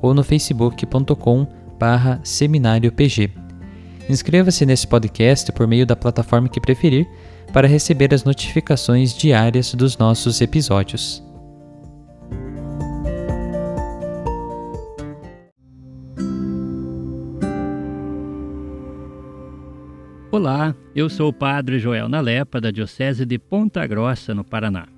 ou no facebook.com barra seminariopg. Inscreva-se nesse podcast por meio da plataforma que preferir para receber as notificações diárias dos nossos episódios. Olá, eu sou o Padre Joel Nalepa, da Diocese de Ponta Grossa, no Paraná.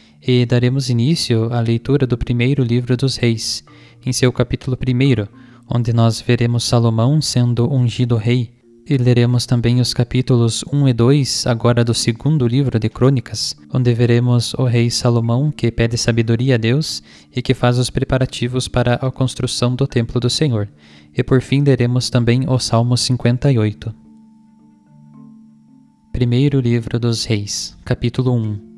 e daremos início à leitura do primeiro livro dos Reis, em seu capítulo 1, onde nós veremos Salomão sendo ungido rei, e leremos também os capítulos 1 e 2, agora do segundo livro de Crônicas, onde veremos o rei Salomão que pede sabedoria a Deus e que faz os preparativos para a construção do templo do Senhor. E por fim leremos também o Salmo 58. Primeiro livro dos Reis, capítulo 1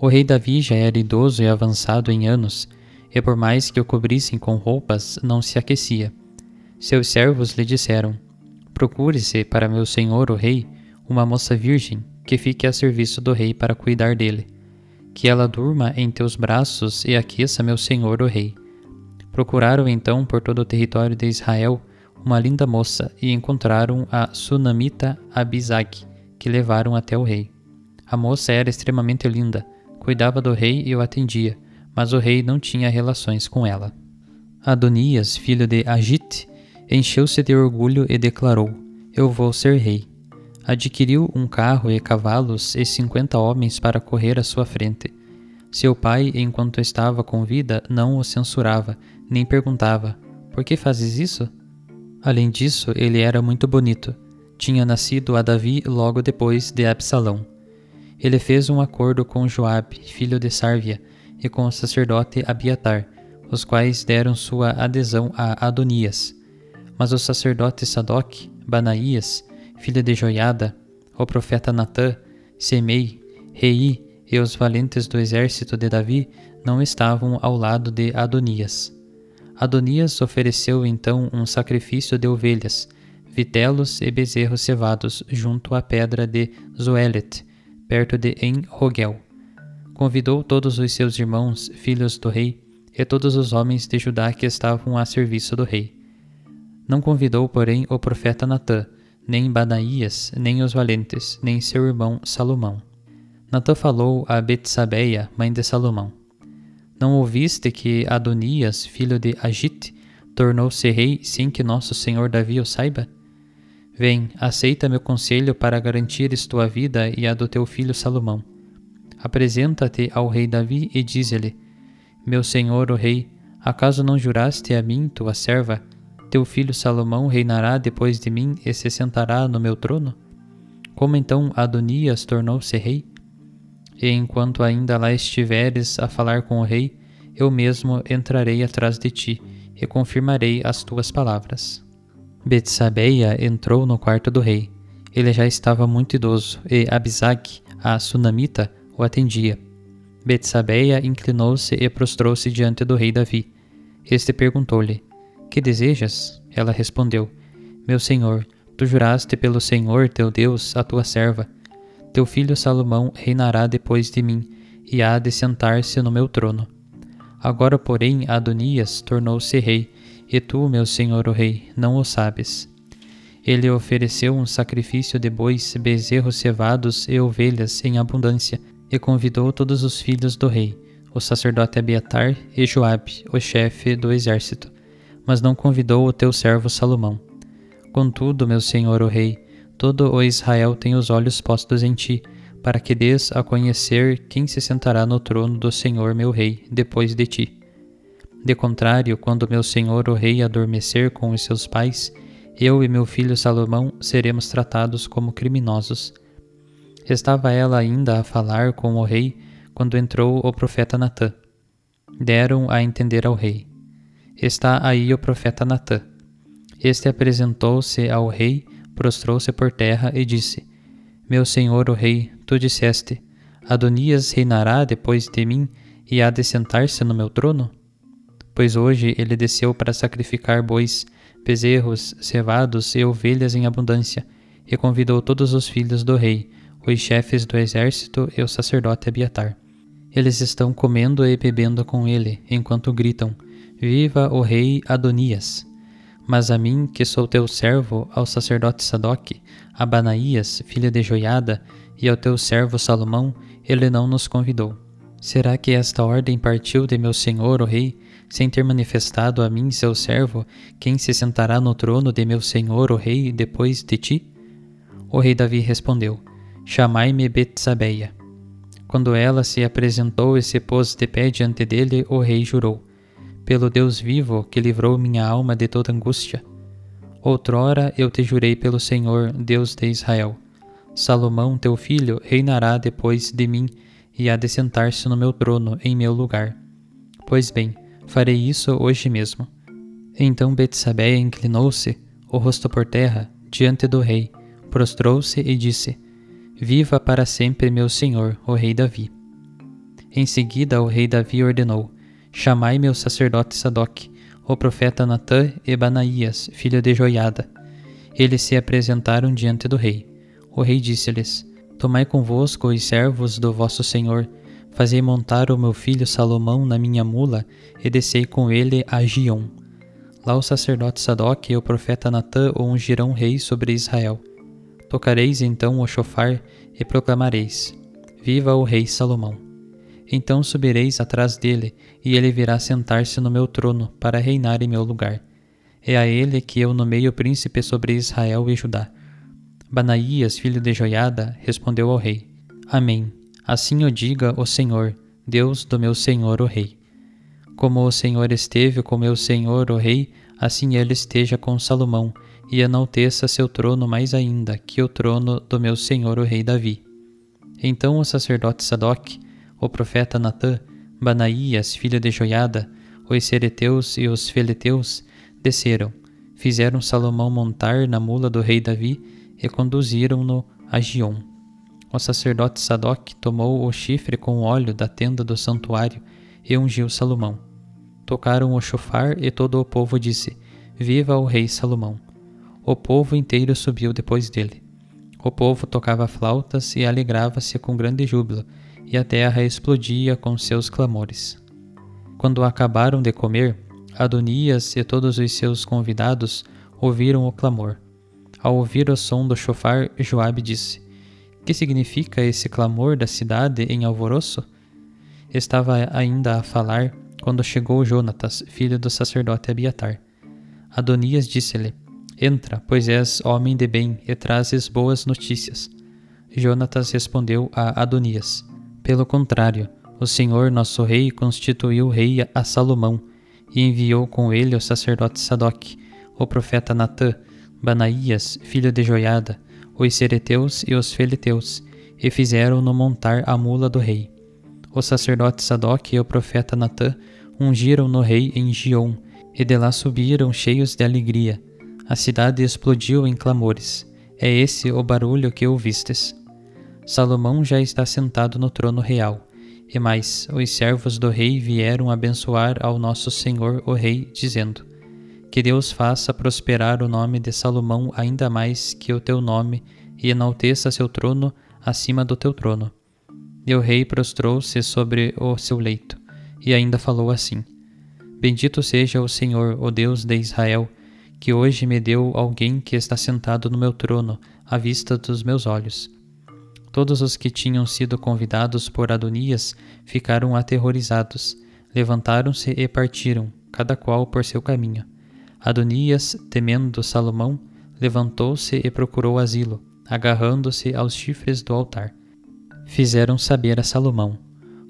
o rei Davi já era idoso e avançado em anos, e por mais que o cobrissem com roupas, não se aquecia. Seus servos lhe disseram: Procure-se para meu senhor o rei uma moça virgem que fique a serviço do rei para cuidar dele. Que ela durma em teus braços e aqueça meu senhor o rei. Procuraram então por todo o território de Israel uma linda moça e encontraram a sunamita Abizag, que levaram até o rei. A moça era extremamente linda cuidava do rei e o atendia, mas o rei não tinha relações com ela. Adonias, filho de Agite, encheu-se de orgulho e declarou: Eu vou ser rei. Adquiriu um carro e cavalos e cinquenta homens para correr à sua frente. Seu pai, enquanto estava com vida, não o censurava, nem perguntava: Por que fazes isso? Além disso, ele era muito bonito. Tinha nascido a Davi logo depois de Absalão ele fez um acordo com Joabe, filho de Sárvia, e com o sacerdote Abiatar, os quais deram sua adesão a Adonias. Mas o sacerdote Sadoc, Banaías, filho de Joiada, o profeta Natã, Semei, Rei e os valentes do exército de Davi não estavam ao lado de Adonias. Adonias ofereceu então um sacrifício de ovelhas, vitelos e bezerros cevados junto à pedra de Zoelet, perto de En-Rogel. Convidou todos os seus irmãos, filhos do rei, e todos os homens de Judá que estavam a serviço do rei. Não convidou, porém, o profeta Natã, nem Banaías, nem os valentes, nem seu irmão Salomão. Natã falou a Betsabeia, mãe de Salomão: Não ouviste que Adonias, filho de Agite, tornou-se rei sem que nosso senhor Davi o saiba? Vem, aceita meu conselho para garantires tua vida e a do teu filho Salomão. Apresenta-te ao rei Davi e diz-lhe: Meu senhor, o rei, acaso não juraste a mim, tua serva, Teu filho Salomão reinará depois de mim e se sentará no meu trono? Como então Adonias tornou-se rei? E enquanto ainda lá estiveres a falar com o rei, eu mesmo entrarei atrás de ti e confirmarei as tuas palavras. Betsabeia entrou no quarto do rei. Ele já estava muito idoso e Abisag, a sunamita, o atendia. Betsabeia inclinou-se e prostrou-se diante do rei Davi. Este perguntou-lhe: Que desejas? Ela respondeu: Meu senhor, tu juraste pelo Senhor teu Deus a tua serva. Teu filho Salomão reinará depois de mim e há de sentar-se no meu trono. Agora, porém, Adonias tornou-se rei, e tu, meu senhor o rei, não o sabes. Ele ofereceu um sacrifício de bois, bezerros cevados e ovelhas em abundância, e convidou todos os filhos do rei, o sacerdote Abiatar e Joabe, o chefe do exército, mas não convidou o teu servo Salomão. Contudo, meu senhor o rei, todo o Israel tem os olhos postos em ti, para que des a conhecer quem se sentará no trono do Senhor meu rei depois de ti. De contrário, quando meu senhor o rei adormecer com os seus pais, eu e meu filho Salomão seremos tratados como criminosos. Estava ela ainda a falar com o rei quando entrou o profeta Natã. Deram a entender ao rei: Está aí o profeta Natã. Este apresentou-se ao rei, prostrou-se por terra e disse: Meu senhor o rei, tu disseste: Adonias reinará depois de mim e há de sentar-se no meu trono? Pois hoje ele desceu para sacrificar bois, bezerros, cevados e ovelhas em abundância, e convidou todos os filhos do rei, os chefes do exército e o sacerdote Abiatar. Eles estão comendo e bebendo com ele, enquanto gritam: Viva o rei Adonias! Mas a mim, que sou teu servo, ao sacerdote Sadoc, a Banaías, filho de Joiada, e ao teu servo Salomão, ele não nos convidou. Será que esta ordem partiu de meu senhor, o rei, sem ter manifestado a mim, seu servo, quem se sentará no trono de meu senhor, o rei, depois de ti? O rei Davi respondeu: Chamai-me Betsabeia. Quando ela se apresentou e se pôs de pé diante dele, o rei jurou: Pelo Deus vivo, que livrou minha alma de toda angústia. Outrora eu te jurei pelo Senhor, Deus de Israel Salomão, teu filho, reinará depois de mim e há de sentar-se no meu trono em meu lugar. Pois bem, farei isso hoje mesmo. Então Betsabeia inclinou-se, o rosto por terra, diante do rei, prostrou-se e disse: Viva para sempre meu senhor, o rei Davi. Em seguida o rei Davi ordenou: Chamai meu sacerdote Sadoc, o profeta Natã e Banaías, filho de Joiada. Eles se apresentaram diante do rei. O rei disse-lhes: Tomai convosco os servos do vosso senhor, fazei montar o meu filho Salomão na minha mula e descei com ele a Gion. Lá o sacerdote Sadoc e o profeta Natã ungirão rei sobre Israel. Tocareis então o chofar e proclamareis: Viva o rei Salomão! Então subireis atrás dele, e ele virá sentar-se no meu trono para reinar em meu lugar. É a ele que eu nomeio príncipe sobre Israel e Judá Banaías, filho de Joiada, respondeu ao rei: Amém. Assim o diga o Senhor, Deus do meu senhor o rei. Como o Senhor esteve com meu senhor o rei, assim ele esteja com Salomão, e enalteça seu trono mais ainda que o trono do meu senhor o rei Davi. Então o sacerdote Sadoc, o profeta Natã, Banaías, filho de Joiada, os sereteus e os feleteus desceram, fizeram Salomão montar na mula do rei Davi e conduziram-no a Gion. O sacerdote Sadoc tomou o chifre com óleo da tenda do santuário e ungiu Salomão. Tocaram o chofar e todo o povo disse: Viva o rei Salomão! O povo inteiro subiu depois dele. O povo tocava flautas e alegrava-se com grande júbilo, e a terra explodia com seus clamores. Quando acabaram de comer, Adonias e todos os seus convidados ouviram o clamor. Ao ouvir o som do chofar, Joabe disse: Que significa esse clamor da cidade em alvoroço? Estava ainda a falar quando chegou Jonatas, filho do sacerdote Abiatar. Adonias disse-lhe: Entra, pois és homem de bem e trazes boas notícias. Jonatas respondeu a Adonias: Pelo contrário, o Senhor nosso rei constituiu rei a Salomão e enviou com ele o sacerdote Sadoc, o profeta Natã, Banaías, filho de Joiada, os sereteus e os feleteus, e fizeram-no montar a mula do rei. O sacerdote Sadoc e o profeta Natã ungiram no rei em Gion, e de lá subiram cheios de alegria. A cidade explodiu em clamores. É esse o barulho que ouvistes. Salomão já está sentado no trono real. E mais, os servos do rei vieram abençoar ao nosso senhor o rei, dizendo: Que Deus faça prosperar o nome de Salomão ainda mais que o teu nome, e enalteça seu trono acima do teu trono. E o rei prostrou-se sobre o seu leito, e ainda falou assim: Bendito seja o Senhor, o Deus de Israel, que hoje me deu alguém que está sentado no meu trono, à vista dos meus olhos. Todos os que tinham sido convidados por Adonias ficaram aterrorizados, levantaram-se e partiram, cada qual por seu caminho. Adonias, temendo Salomão, levantou-se e procurou asilo, agarrando-se aos chifres do altar. Fizeram saber a Salomão: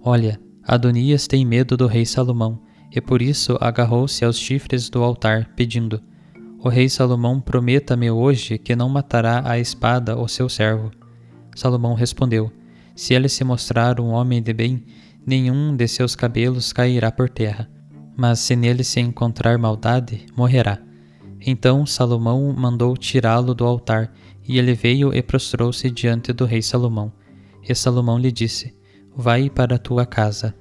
Olha, Adonias tem medo do rei Salomão, e por isso agarrou-se aos chifres do altar, pedindo: O rei Salomão prometa-me hoje que não matará a espada o seu servo. Salomão respondeu: Se ele se mostrar um homem de bem, nenhum de seus cabelos cairá por terra. Mas se nele se encontrar maldade, morrerá. Então Salomão mandou tirá-lo do altar, e ele veio e prostrou-se diante do rei Salomão. E Salomão lhe disse: Vai para a tua casa.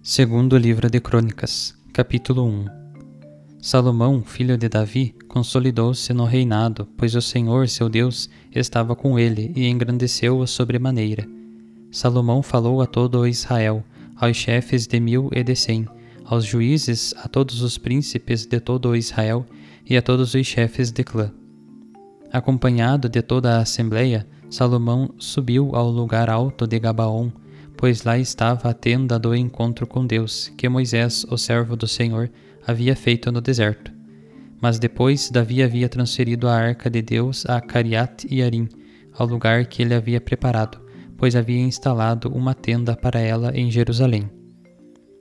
Segundo livro de Crônicas, capítulo 1 Salomão, filho de Davi, consolidou-se no reinado, pois o Senhor, seu Deus, estava com ele e engrandeceu-o sobremaneira. Salomão falou a todo Israel, aos chefes de mil e de cem, aos juízes, a todos os príncipes de todo Israel e a todos os chefes de clã. Acompanhado de toda a assembleia, Salomão subiu ao lugar alto de Gabaon, pois lá estava a tenda do encontro com Deus, que Moisés, o servo do Senhor, havia feito no deserto. Mas depois Davi havia transferido a arca de Deus a Cariat e Arim, ao lugar que ele havia preparado, pois havia instalado uma tenda para ela em Jerusalém.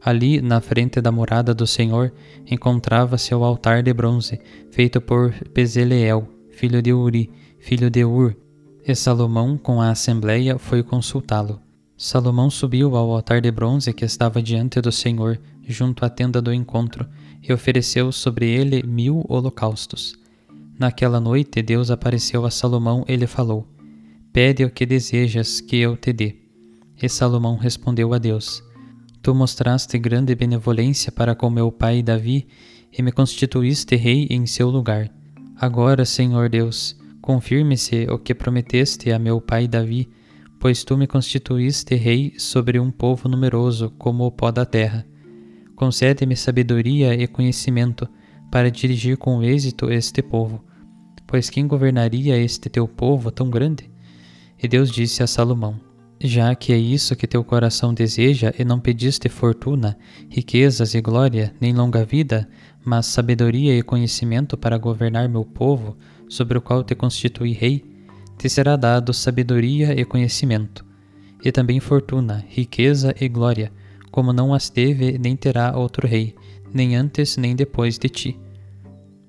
Ali, na frente da morada do Senhor, encontrava-se o altar de bronze, feito por Bezaleel, filho de Uri, filho de Ur, e Salomão, com a assembleia, foi consultá-lo. Salomão subiu ao altar de bronze que estava diante do Senhor, junto à tenda do encontro, e ofereceu sobre ele mil holocaustos. Naquela noite Deus apareceu a Salomão e lhe falou: Pede o que desejas que eu te dê. E Salomão respondeu a Deus: Tu mostraste grande benevolência para com meu pai Davi e me constituíste rei em seu lugar. Agora, Senhor Deus, confirme-se o que prometeste a meu pai Davi, pois tu me constituíste rei sobre um povo numeroso como o pó da terra. Concede-me sabedoria e conhecimento para dirigir com êxito este povo. Pois quem governaria este teu povo tão grande? E Deus disse a Salomão: Já que é isso que teu coração deseja, e não pediste fortuna, riquezas e glória, nem longa vida, mas sabedoria e conhecimento para governar meu povo, sobre o qual te constituí rei, te será dado sabedoria e conhecimento, e também fortuna, riqueza e glória como não as teve nem terá outro rei, nem antes nem depois de ti.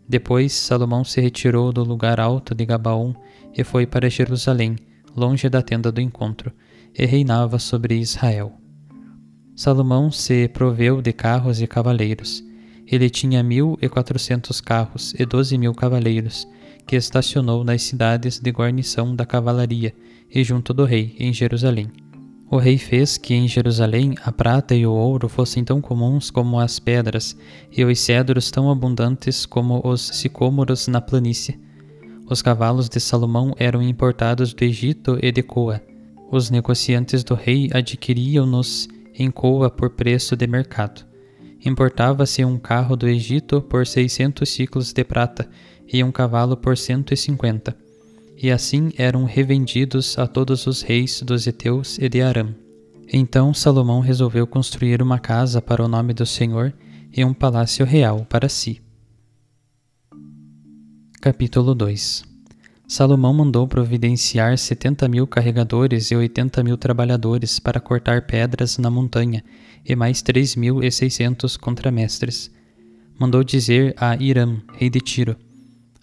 Depois Salomão se retirou do lugar alto de Gabaon e foi para Jerusalém, longe da tenda do encontro, e reinava sobre Israel. Salomão se proveu de carros e cavaleiros. Ele tinha mil e quatrocentos carros e doze mil cavaleiros, que estacionou nas cidades de guarnição da cavalaria e junto do rei, em Jerusalém. O rei fez que em Jerusalém a prata e o ouro fossem tão comuns como as pedras, e os cedros tão abundantes como os sicômoros na planície. Os cavalos de Salomão eram importados do Egito e de Coa. Os negociantes do rei adquiriam-nos em Coa por preço de mercado. Importava-se um carro do Egito por seiscentos ciclos de prata e um cavalo por cento e cinquenta e assim eram revendidos a todos os reis dos Eteus e de Aram. Então Salomão resolveu construir uma casa para o nome do Senhor e um palácio real para si. Capítulo 2 Salomão mandou providenciar setenta mil carregadores e oitenta mil trabalhadores para cortar pedras na montanha, e mais três mil e seiscentos contramestres. Mandou dizer a Hiram, rei de Tiro: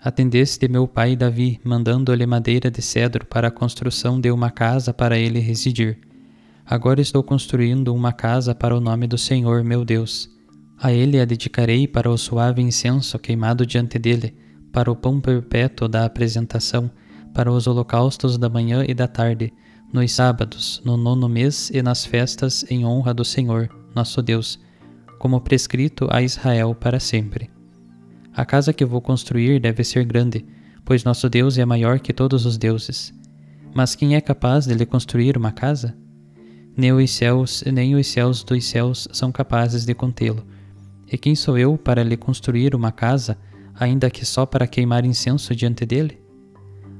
Atendeste meu pai Davi, mandando-lhe madeira de cedro para a construção de uma casa para ele residir. Agora estou construindo uma casa para o nome do Senhor meu Deus. A ele a dedicarei para o suave incenso queimado diante dele, para o pão perpétuo da apresentação, para os holocaustos da manhã e da tarde, nos sábados, no nono mês e nas festas em honra do Senhor, nosso Deus, como prescrito a Israel para sempre. A casa que vou construir deve ser grande, pois nosso Deus é maior que todos os deuses. Mas quem é capaz de lhe construir uma casa? Nem os céus, nem os céus dos céus são capazes de contê-lo. E quem sou eu para lhe construir uma casa, ainda que só para queimar incenso diante dele?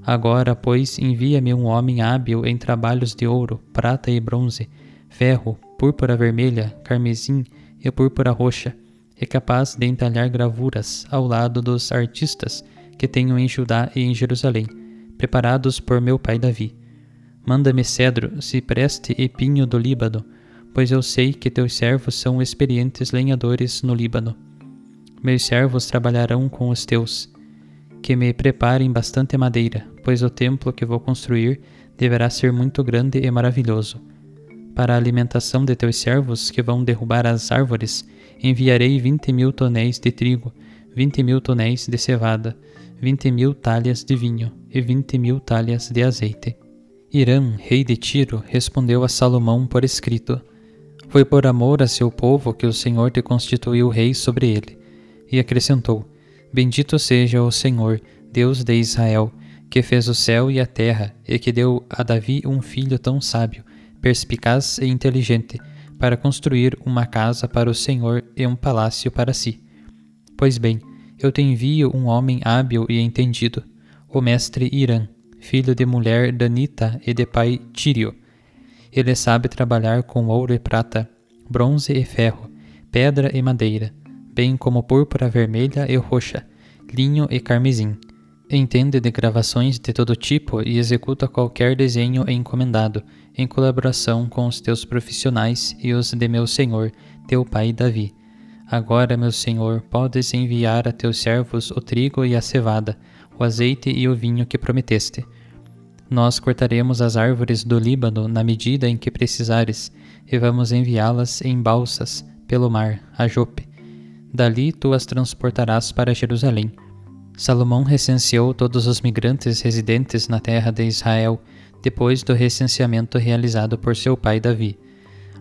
Agora, pois, envia-me um homem hábil em trabalhos de ouro, prata e bronze, ferro, púrpura vermelha, carmesim e púrpura roxa, é capaz de entalhar gravuras ao lado dos artistas que tenho em Judá e em Jerusalém, preparados por meu pai Davi. Manda-me cedro, cipreste e pinho do Líbano, pois eu sei que teus servos são experientes lenhadores no Líbano. Meus servos trabalharão com os teus. Que me preparem bastante madeira, pois o templo que vou construir deverá ser muito grande e maravilhoso. Para a alimentação de teus servos que vão derrubar as árvores, enviarei vinte mil tonéis de trigo, vinte mil tonéis de cevada, vinte mil talhas de vinho e vinte mil talhas de azeite. Irã, rei de Tiro, respondeu a Salomão por escrito: Foi por amor a seu povo que o Senhor te constituiu rei sobre ele. E acrescentou: Bendito seja o Senhor, Deus de Israel, que fez o céu e a terra, e que deu a Davi um filho tão sábio, perspicaz e inteligente, para construir uma casa para o Senhor e um palácio para si. Pois bem, eu te envio um homem hábil e entendido, o mestre Irã, filho de mulher danita e de pai Tírio. Ele sabe trabalhar com ouro e prata, bronze e ferro, pedra e madeira, bem como púrpura vermelha e roxa, linho e carmesim. Entende de gravações de todo tipo e executa qualquer desenho encomendado, em colaboração com os teus profissionais e os de meu senhor, teu pai Davi. Agora, meu senhor, podes enviar a teus servos o trigo e a cevada, o azeite e o vinho que prometeste. Nós cortaremos as árvores do Líbano na medida em que precisares, e vamos enviá-las em balsas pelo mar, a Jope. Dali tu as transportarás para Jerusalém Salomão recenseou todos os migrantes residentes na terra de Israel depois do recenseamento realizado por seu pai Davi.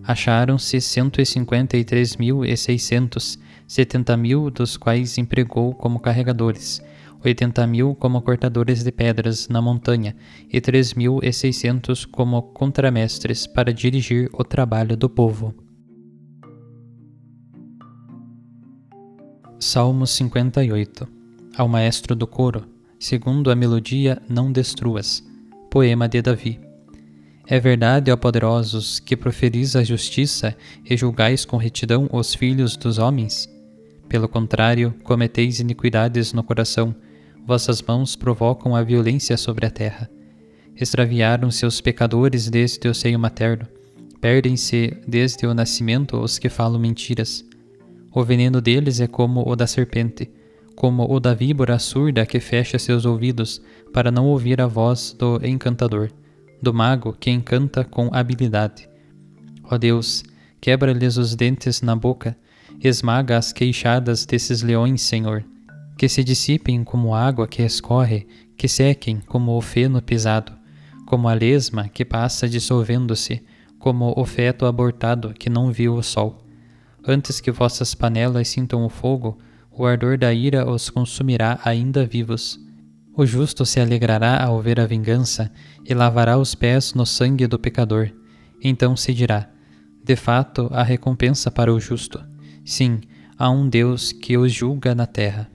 Acharam-se 153.600, 70 mil dos quais empregou como carregadores, 80 mil como cortadores de pedras na montanha e 3.600 como contramestres para dirigir o trabalho do povo. Salmo 58 ao maestro do coro, segundo a melodia Não Destruas, poema de Davi. É verdade, ó poderosos, que proferis a justiça e julgais com retidão os filhos dos homens? Pelo contrário, cometeis iniquidades no coração, vossas mãos provocam a violência sobre a terra. Extraviaram-se os pecadores desde o seio materno, perdem-se desde o nascimento os que falam mentiras. O veneno deles é como o da serpente, como o da víbora surda que fecha seus ouvidos para não ouvir a voz do encantador, do mago que encanta com habilidade. Ó Deus, quebra-lhes os dentes na boca, esmaga as queixadas desses leões, Senhor, que se dissipem como água que escorre, que sequem como o feno pisado, como a lesma que passa dissolvendo-se, como o feto abortado que não viu o sol. Antes que vossas panelas sintam o fogo, o ardor da ira os consumirá ainda vivos. O justo se alegrará ao ver a vingança e lavará os pés no sangue do pecador. Então se dirá: De fato, há recompensa para o justo. Sim, há um Deus que os julga na terra.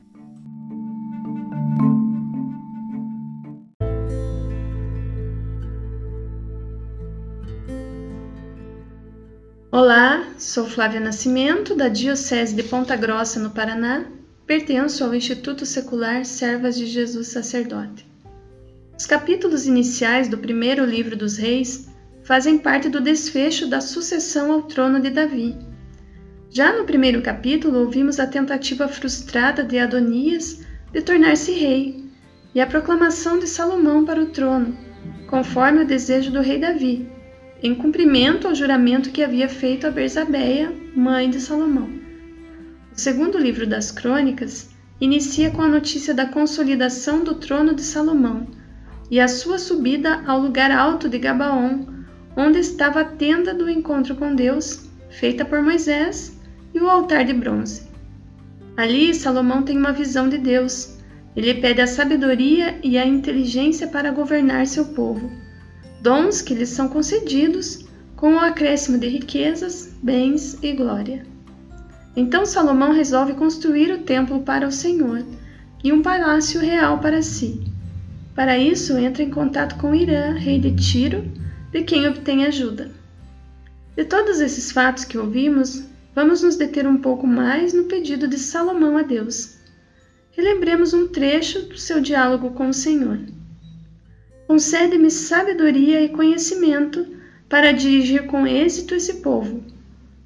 Sou Flávia Nascimento, da Diocese de Ponta Grossa, no Paraná. Pertenço ao Instituto Secular Servas de Jesus Sacerdote. Os capítulos iniciais do primeiro livro dos Reis fazem parte do desfecho da sucessão ao trono de Davi. Já no primeiro capítulo, ouvimos a tentativa frustrada de Adonias de tornar-se rei e a proclamação de Salomão para o trono, conforme o desejo do rei Davi, em cumprimento ao juramento que havia feito a Berzabeia, mãe de Salomão. O segundo livro das Crônicas inicia com a notícia da consolidação do trono de Salomão e a sua subida ao lugar alto de Gabaon, onde estava a tenda do encontro com Deus, feita por Moisés, e o altar de bronze. Ali, Salomão tem uma visão de Deus. Ele pede a sabedoria e a inteligência para governar seu povo, dons que lhes são concedidos com o acréscimo de riquezas, bens e glória. Então Salomão resolve construir o templo para o Senhor e um palácio real para si. Para isso, entra em contato com Irã, rei de Tiro, de quem obtém ajuda. De todos esses fatos que ouvimos, vamos nos deter um pouco mais no pedido de Salomão a Deus. Relembremos um trecho do seu diálogo com o Senhor. Concede-me sabedoria e conhecimento para dirigir com êxito esse povo,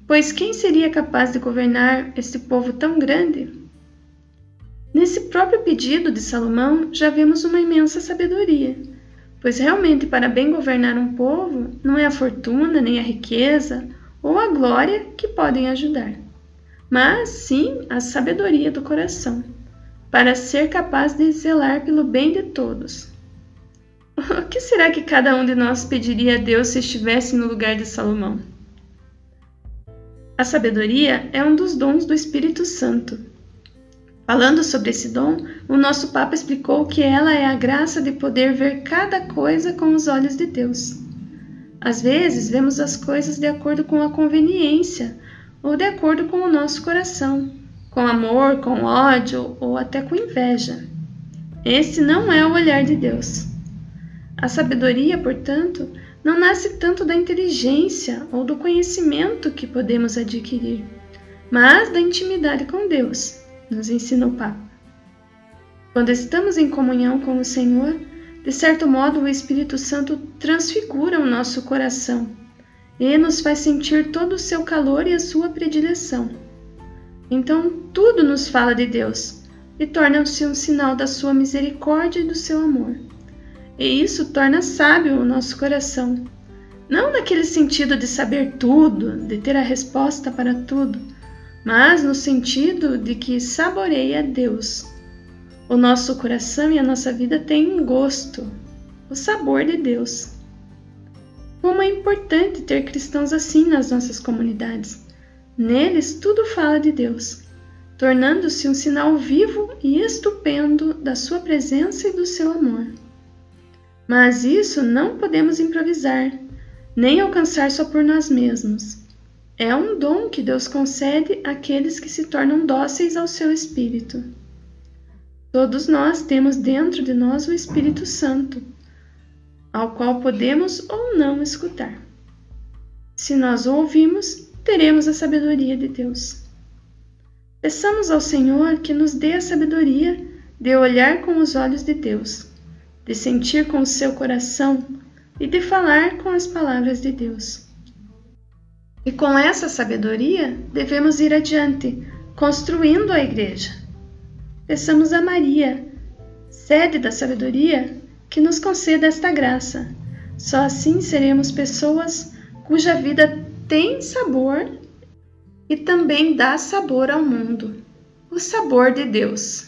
pois quem seria capaz de governar esse povo tão grande? Nesse próprio pedido de Salomão já vemos uma imensa sabedoria Pois realmente, para bem governar um povo, não é a fortuna, nem a riqueza ou a glória que podem ajudar, mas sim a sabedoria do coração, para ser capaz de zelar pelo bem de todos. O que será que cada um de nós pediria a Deus se estivesse no lugar de Salomão? A sabedoria é um dos dons do Espírito Santo Falando sobre esse dom, o nosso Papa explicou que ela é a graça de poder ver cada coisa com os olhos de Deus. Às vezes, vemos as coisas de acordo com a conveniência ou de acordo com o nosso coração, com amor, com ódio ou até com inveja. Esse não é o olhar de Deus. A sabedoria, portanto, não nasce tanto da inteligência ou do conhecimento que podemos adquirir, mas da intimidade com Deus nos ensina o Papa. Quando estamos em comunhão com o Senhor, de certo modo o Espírito Santo transfigura o nosso coração e nos faz sentir todo o seu calor e a sua predileção. Então, tudo nos fala de Deus e torna-se um sinal da sua misericórdia e do seu amor. E isso torna sábio o nosso coração. Não naquele sentido de saber tudo, de ter a resposta para tudo, mas no sentido de que saboreia Deus. O nosso coração e a nossa vida têm um gosto, o sabor de Deus. Como é importante ter cristãos assim nas nossas comunidades. Neles tudo fala de Deus, tornando-se um sinal vivo e estupendo da sua presença e do seu amor. Mas isso não podemos improvisar, nem alcançar só por nós mesmos. É um dom que Deus concede àqueles que se tornam dóceis ao seu Espírito. Todos nós temos dentro de nós o Espírito Santo, ao qual podemos ou não escutar. Se nós o ouvimos, teremos a sabedoria de Deus. Peçamos ao Senhor que nos dê a sabedoria de olhar com os olhos de Deus, de sentir com o seu coração e de falar com as palavras de Deus. E com essa sabedoria devemos ir adiante, construindo a igreja. Peçamos a Maria, sede da sabedoria, que nos conceda esta graça. Só assim seremos pessoas cuja vida tem sabor e também dá sabor ao mundo o sabor de Deus.